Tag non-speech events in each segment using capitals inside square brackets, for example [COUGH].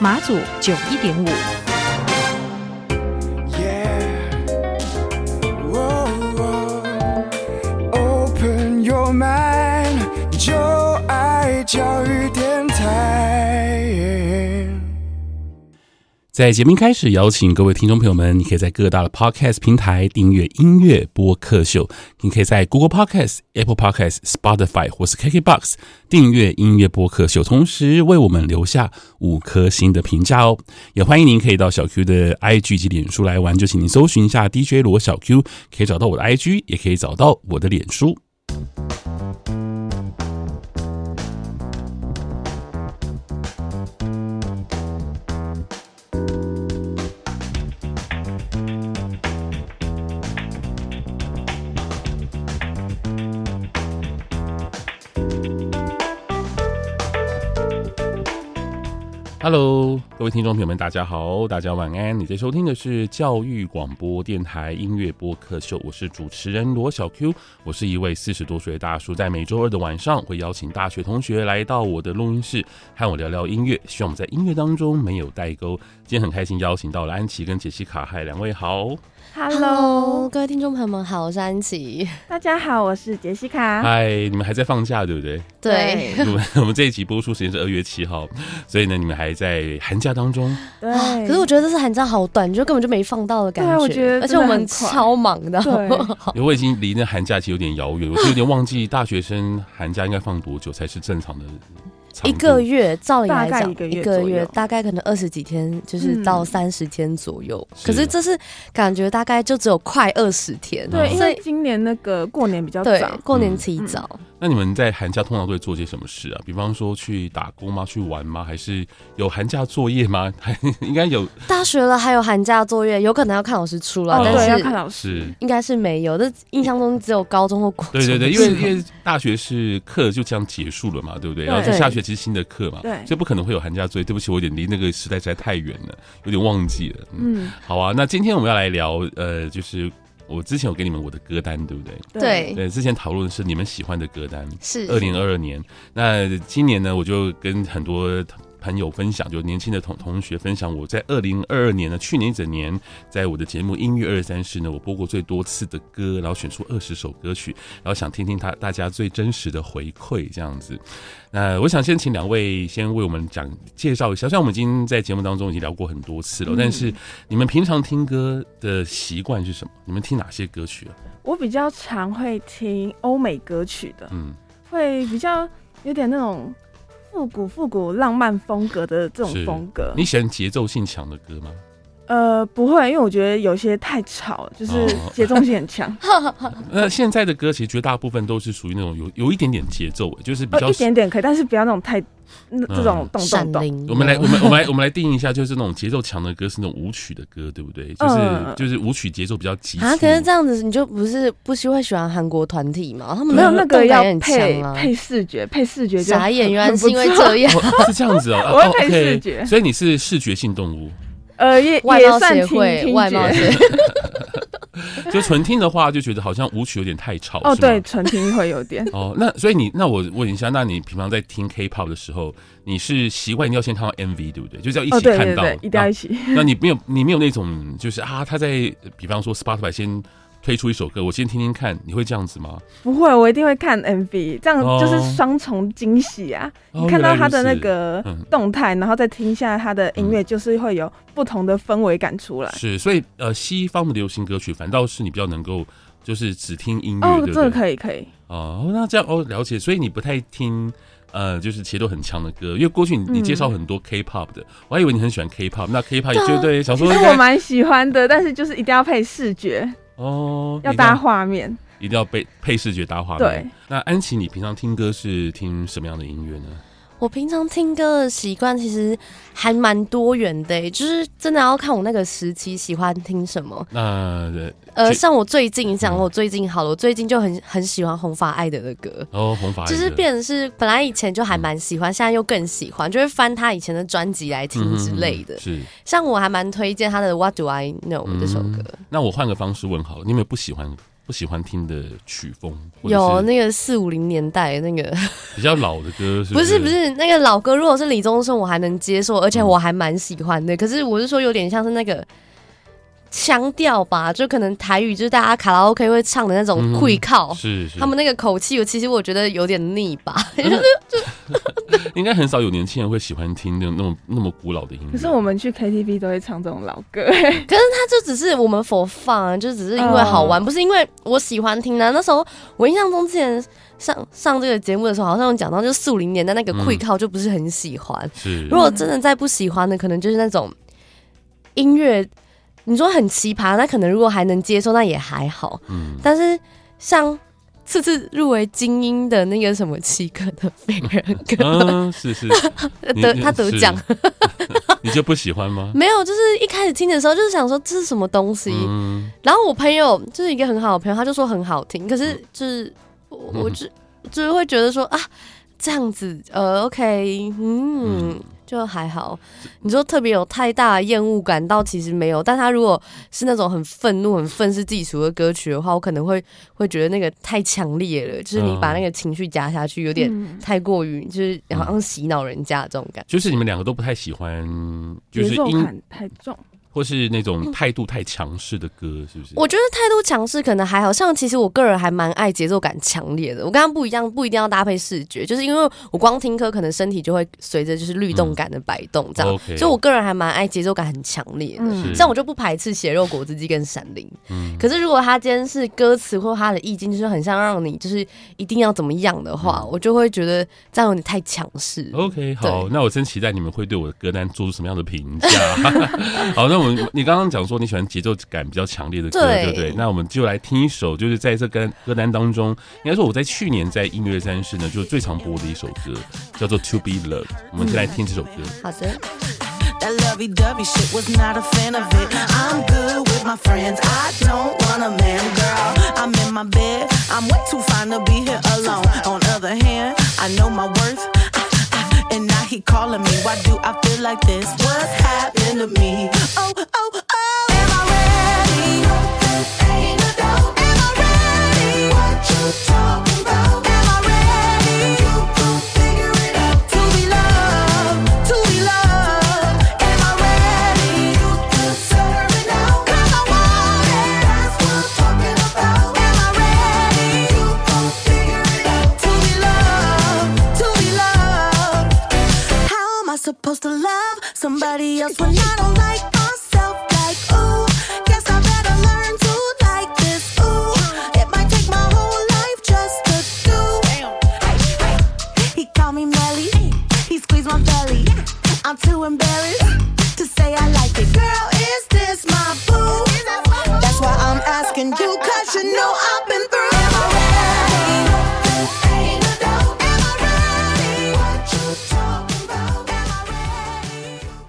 马祖九一点五。就爱教育电在节目开始，邀请各位听众朋友们，你可以在各大的 Podcast 平台订阅音乐播客秀。你可以在 Google Podcast、Apple Podcast、Spotify 或是 KKBox 订阅音乐播客秀，同时为我们留下五颗星的评价哦。也欢迎您可以到小 Q 的 IG 及脸书来玩，就请您搜寻一下 DJ 罗小 Q，可以找到我的 IG，也可以找到我的脸书。Hello，各位听众朋友们，大家好，大家晚安。你在收听的是教育广播电台音乐播客秀，我是主持人罗小 Q，我是一位四十多岁的大叔，在每周二的晚上会邀请大学同学来到我的录音室，和我聊聊音乐，希望我们在音乐当中没有代沟。今天很开心邀请到了安琪跟杰西卡，嗨，两位好。Hello，各位听众朋友们好，我是安琪。大家好，我是杰西卡。嗨，你们还在放假对不对？对。[LAUGHS] 我们我们这一集播出时间是二月七号，所以呢，你们还在寒假当中。对。可是我觉得这次寒假好短，就根本就没放到的感觉。对，我觉得。而且我们超忙的。对。因为我已经离那寒假期有点遥远，我是有点 [LAUGHS] 忘记大学生寒假应该放多久才是正常的。一个月，照理来讲，一个月，一个月大概可能二十几天，就是到三十天左右。嗯、可是这是感觉大概就只有快二十天。对，因为今年那个过年比较早，过年提早。嗯那你们在寒假通常都会做些什么事啊？比方说去打工吗？去玩吗？还是有寒假作业吗？还 [LAUGHS] 应该有。大学了还有寒假作业，有可能要看老师出了，哦、但是要看老师，应该是没有。这印象中只有高中或国中。对对对，因为因为大学是课就这样结束了嘛，对不对？对，然后就下学期新的课嘛，对，所以不可能会有寒假作业。对不起，我有点离那个时代实在太远了，有点忘记了。嗯，嗯好啊，那今天我们要来聊，呃，就是。我之前有给你们我的歌单，对不对？对对，之前讨论的是你们喜欢的歌单，是二零二二年。那今年呢，我就跟很多朋友分享，就年轻的同同学分享，我在二零二二年呢，去年一整年，在我的节目《音乐二三事》呢，我播过最多次的歌，然后选出二十首歌曲，然后想听听他大家最真实的回馈，这样子。那我想先请两位先为我们讲介绍一下，虽然我们已经在节目当中已经聊过很多次了，嗯、但是你们平常听歌的习惯是什么？你们听哪些歌曲啊？我比较常会听欧美歌曲的，嗯，会比较有点那种。复古复古浪漫风格的这种风格，你喜欢节奏性强的歌吗？呃，不会，因为我觉得有些太吵，就是节奏性很强。[LAUGHS] [LAUGHS] 那现在的歌其实绝大部分都是属于那种有有一点点节奏，就是比较、哦、一点点可以，但是不要那种太。那这种动动动，我们来，我们我们来，我们来定义一下，就是那种节奏强的歌是那种舞曲的歌，对不对？就是、嗯、就是舞曲节奏比较急啊。可是这样子，你就不是不是会喜欢韩国团体吗？他们没有那个要配配视觉，配视觉傻眼，原来是因为这样，哦、[LAUGHS] 是这样子哦。我会配视觉，所以你是视觉性动物。呃，也外貌 [LAUGHS] 协会，外貌协会。就纯听的话，就觉得好像舞曲有点太吵。哦，对，纯听会有点。[LAUGHS] 哦，那所以你，那我问一下，那你平常在听 K-pop 的时候，你是习惯要先看到 MV 对不对？就是要一起看到，一定要一起。[LAUGHS] 那你没有，你没有那种，就是啊，他在比方说 Spotify 先。推出一首歌，我先听听看，你会这样子吗？不会，我一定会看 MV，这样就是双重惊喜啊！哦、你看到他的那个动态，嗯、然后再听一下他的音乐，就是会有不同的氛围感出来。是，所以呃，西方的流行歌曲反倒是你比较能够，就是只听音乐。哦，这个可以，可以。哦，那这样哦，了解。所以你不太听呃，就是节奏很强的歌，因为过去你你介绍很多 K-pop 的，嗯、我还以为你很喜欢 K-pop，那 K-pop 也绝对想说，其实我蛮喜欢的，但是就是一定要配视觉。哦，要搭画面，一定要配配视觉搭画面。对，那安琪，你平常听歌是听什么样的音乐呢？我平常听歌的习惯其实还蛮多元的，就是真的要看我那个时期喜欢听什么。那呃，像我最近讲，我最近好了，我最近就很很喜欢红发艾德的歌。哦，红发就是变成是本来以前就还蛮喜欢，现在又更喜欢，就会翻他以前的专辑来听之类的。是，像我还蛮推荐他的《What Do I Know》这首歌。那我换个方式问好了，你有没有不喜欢？不喜欢听的曲风，有那个四五零年代那个 [LAUGHS] 比较老的歌是不是？不是不是那个老歌，如果是李宗盛，我还能接受，而且我还蛮喜欢的。可是我是说，有点像是那个。腔调吧，就可能台语就是大家卡拉 OK 会唱的那种会靠，是是，他们那个口气，我其实我觉得有点腻吧。[LAUGHS] 应该很少有年轻人会喜欢听那种那么那么古老的音乐。可是我们去 KTV 都会唱这种老歌，[LAUGHS] 可是他就只是我们佛放就只是因为好玩，不是因为我喜欢听的。那时候我印象中之前上上这个节目的时候，好像有讲到，就四五零年代那个会靠就不是很喜欢。是，如果真的再不喜欢的，可能就是那种音乐。你说很奇葩，那可能如果还能接受，那也还好。嗯，但是像次次入围精英的那个什么七个的飞人哥，嗯，[LAUGHS] 是是。[LAUGHS] 得他得奖，[LAUGHS] 你就不喜欢吗？没有，就是一开始听的时候就是想说这是什么东西，嗯，然后我朋友就是一个很好的朋友，他就说很好听，可是就是我我就就是会觉得说啊这样子呃 OK 嗯。嗯就还好，你说特别有太大的厌恶感，倒其实没有。但他如果是那种很愤怒、很愤世嫉俗的歌曲的话，我可能会会觉得那个太强烈了，就是你把那个情绪加下去，有点太过于，就是好像洗脑人家这种感觉。就是你们两个都不太喜欢，就是音感太重。或是那种态度太强势的歌，是不是？我觉得态度强势可能还好，像其实我个人还蛮爱节奏感强烈的。我刚刚不一样，不一定要搭配视觉，就是因为我光听歌，可能身体就会随着就是律动感的摆动这样。嗯 okay、所以我个人还蛮爱节奏感很强烈的。嗯、像我就不排斥血肉果汁机跟闪灵。嗯。可是如果他今天是歌词或他的意境，就是很像让你就是一定要怎么样的话，嗯、我就会觉得这样有点太强势。OK，好，那我真期待你们会对我的歌单做出什么样的评价。[LAUGHS] 好，那。我们你刚刚讲说你喜欢节奏感比较强烈的歌，对不对？那我们就来听一首，就是在这跟歌单当中，应该说我在去年在音乐三室呢，就是最常播的一首歌，叫做《To Be Loved》。我们就来听这首歌。好的。And now he calling me. Why do I feel like this? What's happened to me? Oh, oh,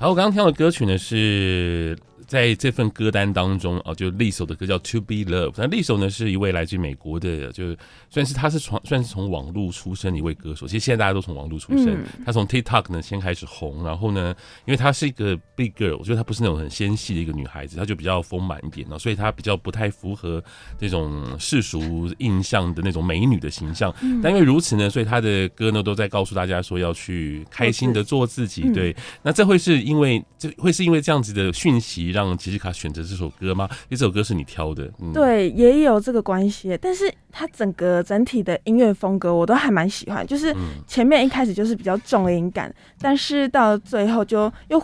好，我刚刚听到的歌曲呢是。在这份歌单当中啊，就 Lizzo 的歌叫《To Be Loved》。那 Lizzo 呢是一位来自美国的，就算是他是从算是从网络出身的一位歌手。其实现在大家都从网络出身。他从 TikTok 呢先开始红，然后呢，因为她是一个 Big Girl，我觉得她不是那种很纤细的一个女孩子，她就比较丰满一点，所以她比较不太符合这种世俗印象的那种美女的形象。但因为如此呢，所以她的歌呢都在告诉大家说要去开心的做自己。对，那这会是因为这会是因为这样子的讯息让。让吉西卡选择这首歌吗？因为这首歌是你挑的，嗯、对，也有这个关系。但是它整个整体的音乐风格我都还蛮喜欢，就是前面一开始就是比较重音感，但是到最后就又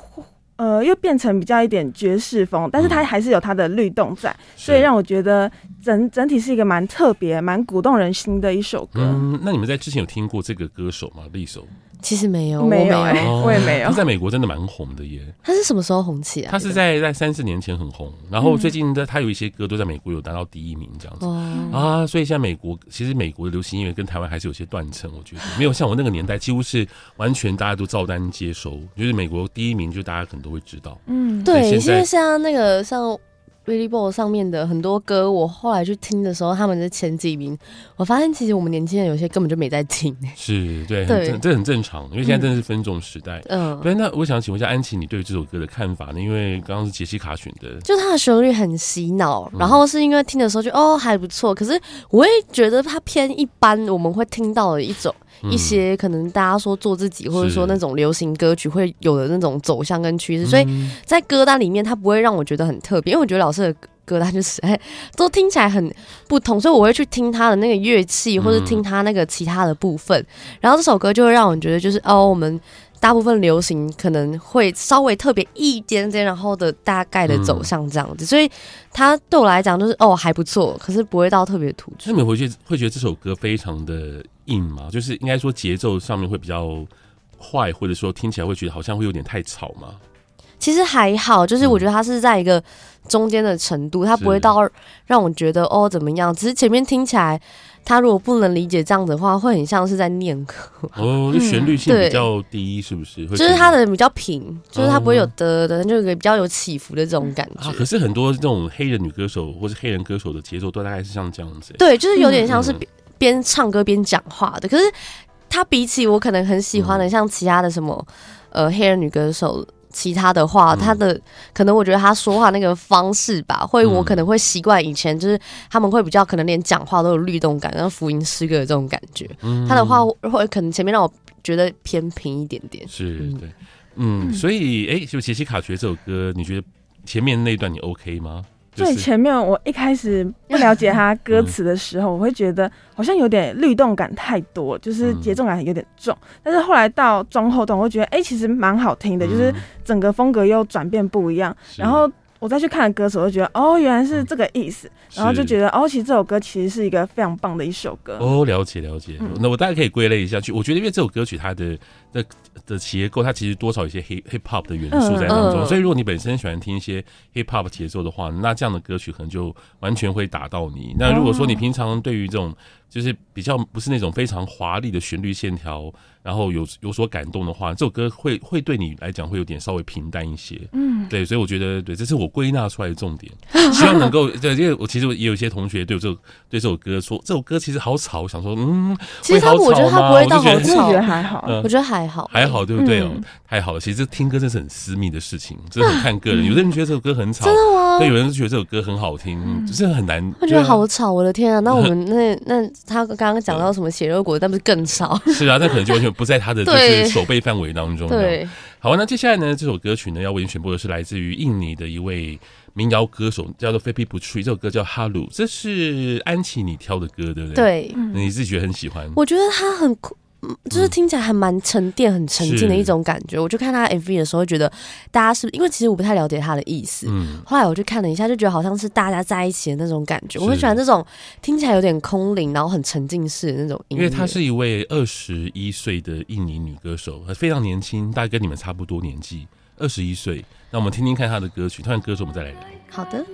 呃又变成比较一点爵士风，但是它还是有它的律动在，嗯、所以让我觉得整整体是一个蛮特别、蛮鼓动人心的一首歌。嗯，那你们在之前有听过这个歌手吗？Lizzo 其实没有，没有、我欸，我也没有。他在美国真的蛮红的耶。他是什么时候红起来？他是在在三四年前很红，然后最近的他有一些歌都在美国有达到第一名这样子、嗯、啊。所以现在美国其实美国的流行音乐跟台湾还是有些断层，我觉得没有像我那个年代几乎是完全大家都照单接收，就是美国第一名就大家可能都会知道。嗯，对，现在像那个像。Billboard 上面的很多歌，我后来去听的时候，他们的前几名，我发现其实我们年轻人有些根本就没在听。[LAUGHS] 是对，对很，这很正常，因为现在真的是分众时代。嗯，对。那我想请问一下安琪，你对这首歌的看法呢？因为刚刚是杰西卡选的，就它的旋律很洗脑，然后是因为听的时候就哦还不错，可是我也觉得它偏一般，我们会听到的一种。一些可能大家说做自己，或者说那种流行歌曲会有的那种走向跟趋势，所以在歌单里面它不会让我觉得很特别，因为我觉得老师的歌单就是哎都听起来很不同，所以我会去听他的那个乐器，或者听他那个其他的部分，然后这首歌就会让我觉得就是哦，我们大部分流行可能会稍微特别一点点，然后的大概的走向这样子，所以它对我来讲就是哦还不错，可是不会到特别突出。那你回去会觉得这首歌非常的。硬吗，就是应该说节奏上面会比较快，或者说听起来会觉得好像会有点太吵吗。其实还好，就是我觉得它是在一个中间的程度，它不会到让我觉得哦怎么样。只是前面听起来，他如果不能理解这样子的话，会很像是在念歌。哦，就旋律性比较低，是不是？就是他的比较平，就是他不会有的的，就有个比较有起伏的这种感觉。可是很多这种黑人女歌手或是黑人歌手的节奏都大概是像这样子。对，就是有点像是。边唱歌边讲话的，可是他比起我可能很喜欢的，像其他的什么呃黑人女歌手，其他的话，他的可能我觉得他说话那个方式吧，会我可能会习惯以前就是他们会比较可能连讲话都有律动感，然后福音诗歌的这种感觉。嗯他的话会可能前面让我觉得偏平一点点。是对，嗯，所以哎，就杰西卡觉这首歌，你觉得前面那段你 OK 吗？最前面我一开始不了解他 [LAUGHS] 歌词的时候，我会觉得好像有点律动感太多，就是节奏感有点重。但是后来到中后段，我会觉得哎、欸，其实蛮好听的，就是整个风格又转变不一样。然后我再去看歌词，我就觉得哦，原来是这个意思。然后就觉得哦，其实这首歌其实是一个非常棒的一首歌。哦，了解了解。那我大概可以归类一下去，我觉得因为这首歌曲它的。的的结构，它其实多少有些 hip hip hop 的元素在当中，所以如果你本身喜欢听一些 hip hop 节奏的话，那这样的歌曲可能就完全会打到你。那如果说你平常对于这种就是比较不是那种非常华丽的旋律线条，然后有有所感动的话，这首歌会会对你来讲会有点稍微平淡一些。嗯，对，所以我觉得对，这是我归纳出来的重点，希望能够对，因为我其实也有一些同学对这首对这首歌说，这首歌其实好吵，我想说嗯，其实他我觉得他不会到好吵，我觉得还好，我觉得还。还好，还好，对不对哦？嗯、太好了，其实这听歌真是很私密的事情，真的很看个人。有的人觉得这首歌很吵，真的吗？对，有人觉得这首歌很好听，就是很难。我觉得好吵，我的天啊！那我们 [LAUGHS] 那那他刚刚讲到什么血肉果，那不是更吵？是啊，那可能就完全不在他的 [LAUGHS] 就是守备范围当中。对，好，那接下来呢？这首歌曲呢，要为你选播的是来自于印尼的一位民谣歌手，叫做 Feby Putri，这首歌叫《哈鲁》，这是安琪你挑的歌，对不对？对，你自己觉得很喜欢？我觉得他很酷。就是听起来还蛮沉淀、很沉浸的一种感觉。我就看他 MV 的时候，觉得大家是，因为其实我不太了解他的意思。后来我去看了一下，就觉得好像是大家在一起的那种感觉。我很喜欢这种听起来有点空灵，然后很沉浸式的那种音乐。因为她是一位二十一岁的印尼女歌手，非常年轻，大概跟你们差不多年纪，二十一岁。那我们听听看她的歌曲，听完歌手我们再来聊。好的。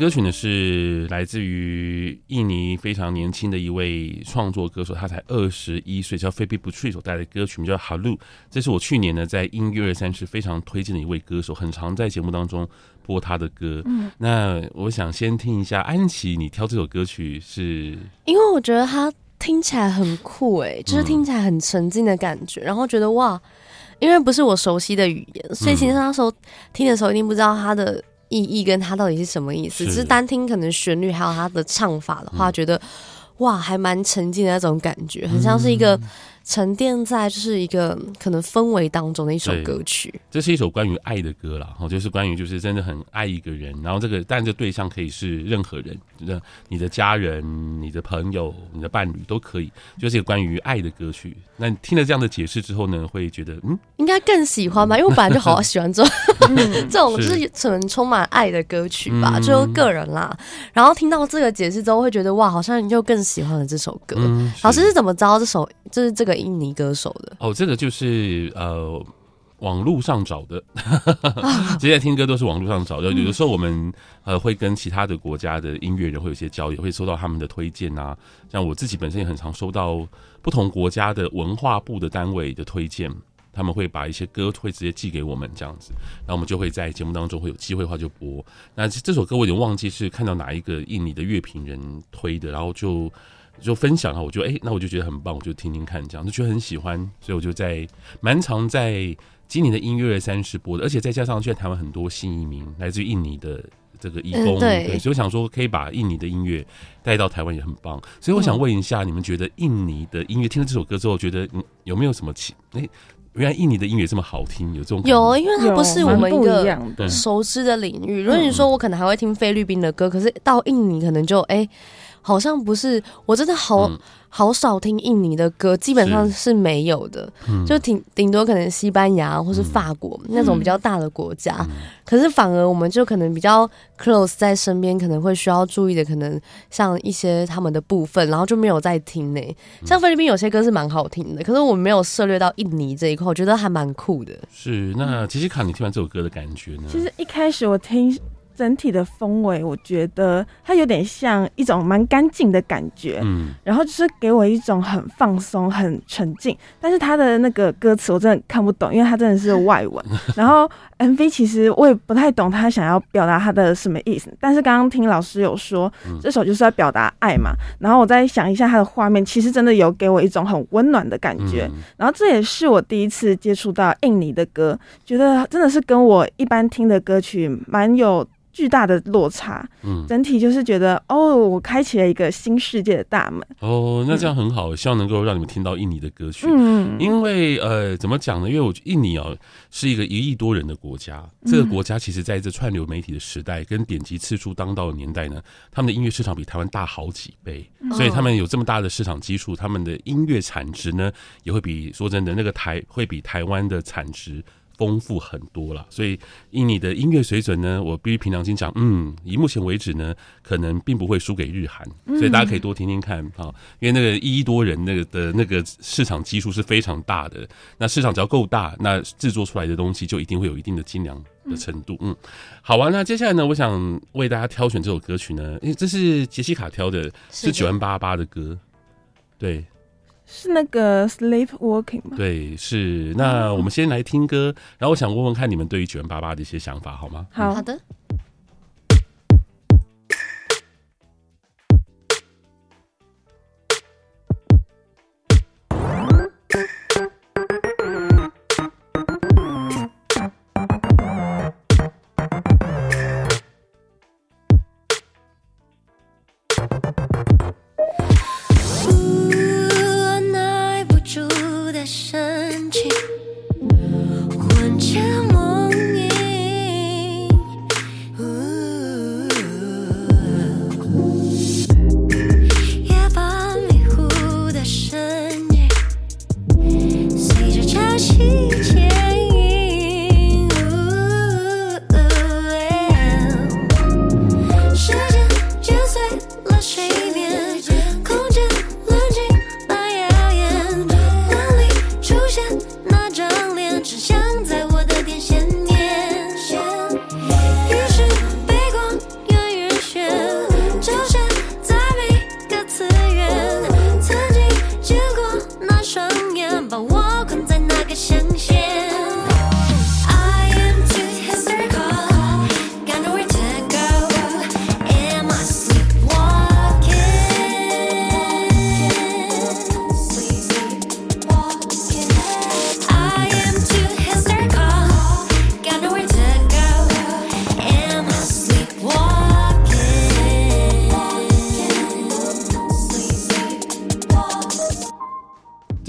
歌曲呢，是来自于印尼非常年轻的一位创作歌手，他才二十一岁，叫 Feby Putri 所带来的歌曲名叫 Hello。这是我去年呢在音乐二三事非常推荐的一位歌手，很常在节目当中播他的歌。嗯，那我想先听一下安琪，你挑这首歌曲是？因为我觉得他听起来很酷，哎，就是听起来很沉静的感觉，然后觉得哇，因为不是我熟悉的语言，所以其实那时候听的时候一定不知道他的。意义跟它到底是什么意思？只是单听可能旋律还有它的唱法的话，觉得哇，还蛮沉浸的那种感觉，很像是一个。沉淀在就是一个可能氛围当中的一首歌曲，这是一首关于爱的歌啦，哦，就是关于就是真的很爱一个人，然后这个但这对象可以是任何人，就是你的家人、你的朋友、你的伴侣都可以，就是一个关于爱的歌曲。那你听了这样的解释之后呢，会觉得嗯，应该更喜欢吧？因为我本来就好 [LAUGHS] 喜欢 [LAUGHS] 这种、嗯、这种就是可能充满爱的歌曲吧，嗯、就个人啦。然后听到这个解释之后，会觉得哇，好像又更喜欢了这首歌。嗯、老师是怎么知道这首就是这个？印尼歌手的哦，这个就是呃网络上找的，现在听歌都是网络上找的。有的时候我们呃会跟其他的国家的音乐人会有些交流，会收到他们的推荐啊。像我自己本身也很常收到不同国家的文化部的单位的推荐，他们会把一些歌会直接寄给我们这样子，然后我们就会在节目当中会有机会的话就播。那这首歌我已经忘记是看到哪一个印尼的乐评人推的，然后就。就分享啊，我就哎、欸，那我就觉得很棒，我就听听看，这样就觉得很喜欢，所以我就在蛮常在今年的音乐三十播的，而且再加上现在台湾很多新移民来自于印尼的这个义工、嗯对，对，所以我想说可以把印尼的音乐带到台湾也很棒，所以我想问一下，你们觉得印尼的音乐听了这首歌之后，觉得嗯有没有什么奇？哎、欸，原来印尼的音乐这么好听，有这种有，因为它不是我们一个熟知的领域。如果你说我可能还会听菲律宾的歌，可是到印尼可能就哎。欸好像不是，我真的好、嗯、好少听印尼的歌，基本上是没有的，嗯、就挺顶多可能西班牙或是法国、嗯、那种比较大的国家、嗯。可是反而我们就可能比较 close 在身边，可能会需要注意的，可能像一些他们的部分，然后就没有在听呢。像菲律宾有些歌是蛮好听的，可是我没有涉猎到印尼这一块，我觉得还蛮酷的。是，那杰西卡，你听完这首歌的感觉呢？其实一开始我听。整体的氛围，我觉得它有点像一种蛮干净的感觉，嗯，然后就是给我一种很放松、很沉静。但是它的那个歌词我真的看不懂，因为它真的是外文。[LAUGHS] 然后 MV 其实我也不太懂他想要表达他的什么意思。但是刚刚听老师有说，这首就是要表达爱嘛。然后我再想一下它的画面，其实真的有给我一种很温暖的感觉。然后这也是我第一次接触到印尼的歌，觉得真的是跟我一般听的歌曲蛮有。巨大的落差，嗯，整体就是觉得哦，我开启了一个新世界的大门。哦，那这样很好，嗯、希望能够让你们听到印尼的歌曲。嗯，因为呃，怎么讲呢？因为我印尼哦是一个一亿多人的国家，这个国家其实在这串流媒体的时代跟点击次数当道的年代呢，他们的音乐市场比台湾大好几倍，所以他们有这么大的市场基础，他们的音乐产值呢也会比说真的那个台会比台湾的产值。丰富很多了，所以以你的音乐水准呢，我必须凭良心讲，嗯，以目前为止呢，可能并不会输给日韩，所以大家可以多听听看啊，因为那个一亿多人那个的那个市场基数是非常大的，那市场只要够大，那制作出来的东西就一定会有一定的精良的程度，嗯，好啊，那接下来呢，我想为大家挑选这首歌曲呢，因为这是杰西卡挑的，是九万八八的歌，对。是那个 Sleepwalking 吗？对，是。那我们先来听歌，然后我想问问看你们对于九零八八的一些想法，好吗？好，好的。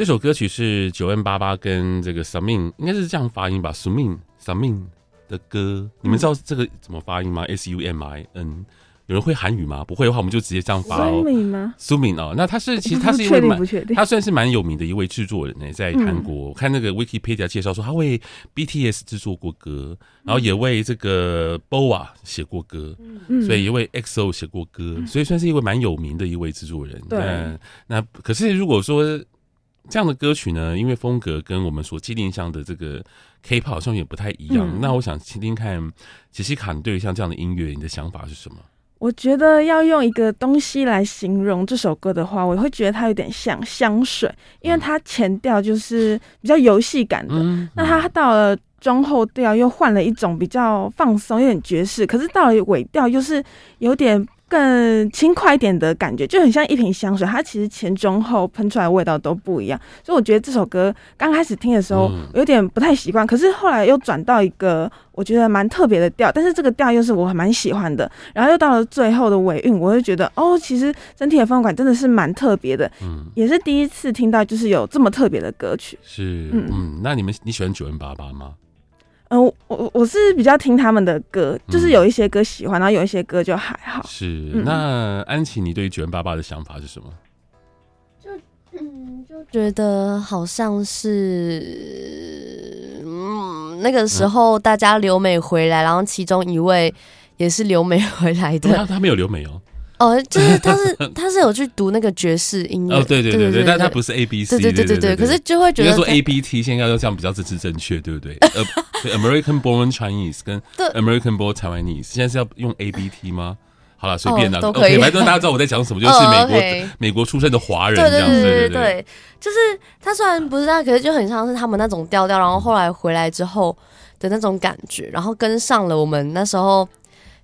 这首歌曲是九 N 八八跟这个 Sumin 应该是这样发音吧，Sumin Sumin 的歌，你们知道这个怎么发音吗？S U M I N，有人会韩语吗？不会的话，我们就直接这样发哦。Sumin 吗？Sumin 哦，那他是其实他是一位蛮，他算是蛮有名的一位制作人呢，在韩国。我看那个 Wikipedia 介绍说，他为 BTS 制作过歌，然后也为这个 BoA 写过歌，所以也为 EXO 写过歌，所以算是一位蛮有名的一位制作人。对，那可是如果说。这样的歌曲呢，因为风格跟我们所既定上的这个 K-pop 好像也不太一样。嗯、那我想听听看，杰西卡，你对于像这样的音乐，你的想法是什么？我觉得要用一个东西来形容这首歌的话，我会觉得它有点像香水，因为它前调就是比较游戏感的，嗯、那它到了中后调又换了一种比较放松、有点爵士，可是到了尾调又是有点。更轻快一点的感觉，就很像一瓶香水，它其实前中后喷出来的味道都不一样。所以我觉得这首歌刚开始听的时候有点不太习惯，可是后来又转到一个我觉得蛮特别的调，但是这个调又是我还蛮喜欢的。然后又到了最后的尾韵，我就觉得哦，其实整体的风格真的是蛮特别的，嗯，也是第一次听到就是有这么特别的歌曲。是，嗯嗯，那你们你喜欢九零八八吗？嗯、呃，我我是比较听他们的歌，就是有一些歌喜欢，然后有一些歌就还好。是，那安琪，你对于 9m88 的想法是什么？就嗯，就觉得好像是嗯，那个时候大家留美回来，然后其中一位也是留美回来的，他他没有留美哦。哦，就是他是 [LAUGHS] 他是有去读那个爵士音乐，哦，对对对对，但他不是 A B C，对对对对对，可是就会觉得说 A B T 现在要这样比较政治正确，对不对？[LAUGHS] 呃，American Born Chinese 跟 American Born Taiwanese 现在是要用 A B T 吗？好了，随便的，OK，反正大家知道我在讲什么，就是美国美国出生的华人这样子，对对对，就是他虽然不是他，可是就很像是他们那种调调，然后后来回来之后的那种感觉，然后跟上了我们那时候。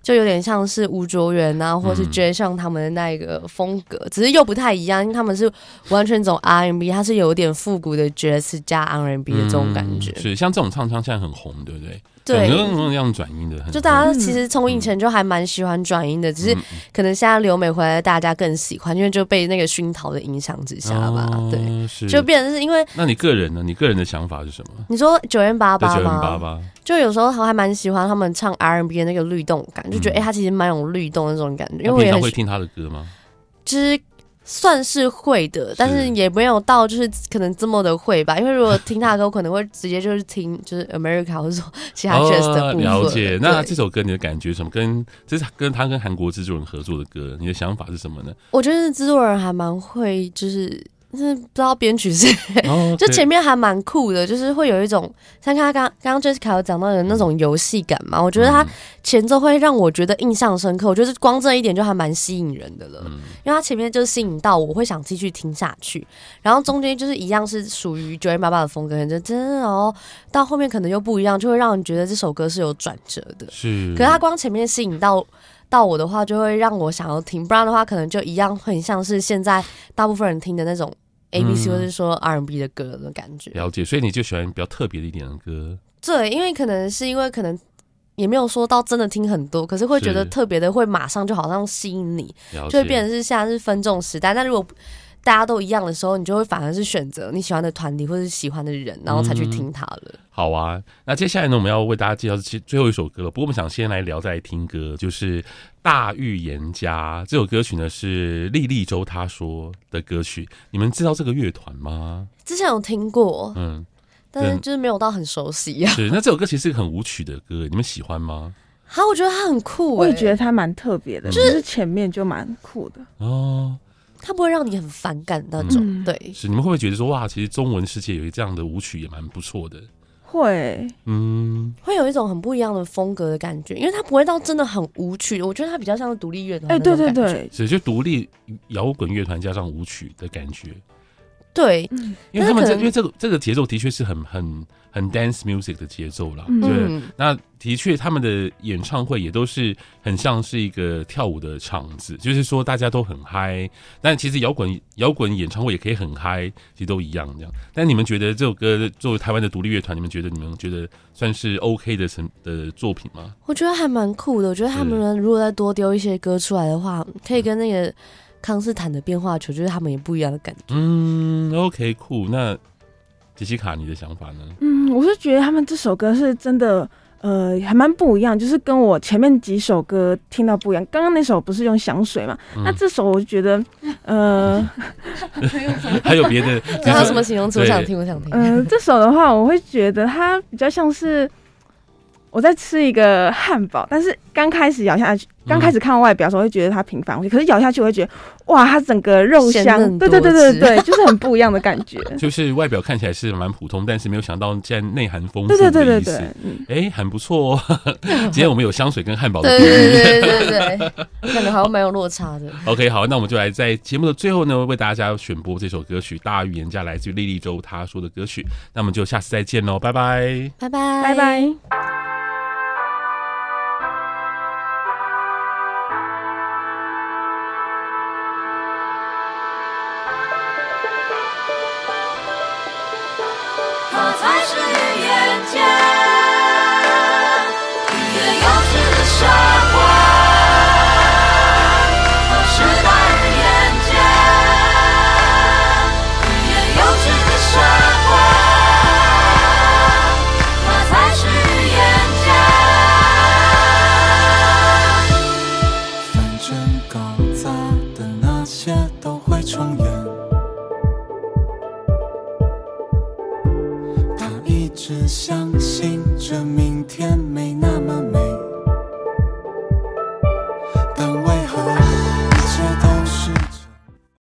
就有点像是吴卓源啊，或是 Jay 像他们的那一个风格，嗯、只是又不太一样，因为他们是完全走 R&B，它是有点复古的爵士加 R&B 的这种感觉。嗯、是像这种唱腔现在很红，对不对？对，很多这样转音的，就大家其实从以前就还蛮喜欢转音的，嗯、只是可能现在留美回来，大家更喜欢，因为就被那个熏陶的影响之下吧。哦、对，是就变成是因为。那你个人呢？你个人的想法是什么？你说 9m88 吗？就有时候我还蛮喜欢他们唱 R&B 的那个律动感，就觉得哎、嗯欸，他其实蛮有律动的那种感觉。因为我也很会听他的歌吗？其实。算是会的，但是也没有到就是可能这么的会吧。因为如果听他的歌，我可能会直接就是听 [LAUGHS] 就是 America 或者说其他角色的部分。了解。那这首歌你的感觉什么？跟这是跟他跟韩国制作人合作的歌，你的想法是什么呢？我觉得制作人还蛮会，就是。是不知道编曲是，[LAUGHS] oh, okay. 就前面还蛮酷的，就是会有一种像他刚刚刚 Jessica 有讲到的那种游戏感嘛。我觉得他前奏会让我觉得印象深刻，我觉得光这一点就还蛮吸引人的了。嗯、因为他前面就吸引到我会想继续听下去，然后中间就是一样是属于 9m88 的风格，就真的哦，到后面可能又不一样，就会让人觉得这首歌是有转折的。是，可是他光前面吸引到到我的话，就会让我想要听，不然的话可能就一样很像是现在大部分人听的那种。A B C 或是说 R N B 的歌的感觉，了解，所以你就喜欢比较特别的一点的歌。对，因为可能是因为可能也没有说到真的听很多，可是会觉得特别的会马上就好像吸引你，就会变成是现在是分众时代。但如果大家都一样的时候，你就会反而是选择你喜欢的团体或是喜欢的人，然后才去听他了。嗯。好啊，那接下来呢，我们要为大家介绍其最后一首歌了。不过我们想先来聊再来听歌，就是《大预言家》这首歌曲呢，是莉莉周他说的歌曲。你们知道这个乐团吗？之前有听过，嗯，但是就是没有到很熟悉呀。是，那这首歌其实是个很舞曲的歌，你们喜欢吗？好，我觉得他很酷、欸，我也觉得他蛮特别的，就是前面就蛮酷的哦。他不会让你很反感那种，嗯、对。是你们会不会觉得说哇，其实中文世界有一这样的舞曲也蛮不错的？会，嗯，会有一种很不一样的风格的感觉，因为它不会到真的很舞曲，我觉得它比较像是独立乐团。哎，对对对，所以就独立摇滚乐团加上舞曲的感觉。对，因为他们这因为这个这个节奏的确是很很很 dance music 的节奏啦。对，嗯、那的确他们的演唱会也都是很像是一个跳舞的场子，就是说大家都很嗨。但其实摇滚摇滚演唱会也可以很嗨，其实都一样这样。但你们觉得这首歌作为台湾的独立乐团，你们觉得你们觉得算是 OK 的成的作品吗？我觉得还蛮酷的。我觉得他们如果再多丢一些歌出来的话，可以跟那个。康斯坦的变化球，就是他们也不一样的感觉。嗯，OK，酷、cool。那杰西卡，你的想法呢？嗯，我是觉得他们这首歌是真的，呃，还蛮不一样，就是跟我前面几首歌听到不一样。刚刚那首不是用香水嘛？嗯、那这首我就觉得，呃，[LAUGHS] 还有别的，[LAUGHS] 还有什么形容词？我想听，我想听。嗯、呃，这首的话，我会觉得它比较像是。我在吃一个汉堡，但是刚开始咬下去，刚开始看外表的时候会觉得它平凡无奇，可是咬下去我会觉得，哇，它整个肉香，对对对对对，[LAUGHS] 就是很不一样的感觉。[LAUGHS] 就是外表看起来是蛮普通，但是没有想到竟然内涵丰富。对对对对对，哎，很不错哦。[LAUGHS] 今天我们有香水跟汉堡的对对对对对，感觉好像蛮有落差的。OK，好，那我们就来在节目的最后呢，为大家选播这首歌曲《大预言家》，来自于莉莉周她说的歌曲。那我们就下次再见喽，拜拜，拜拜，拜拜。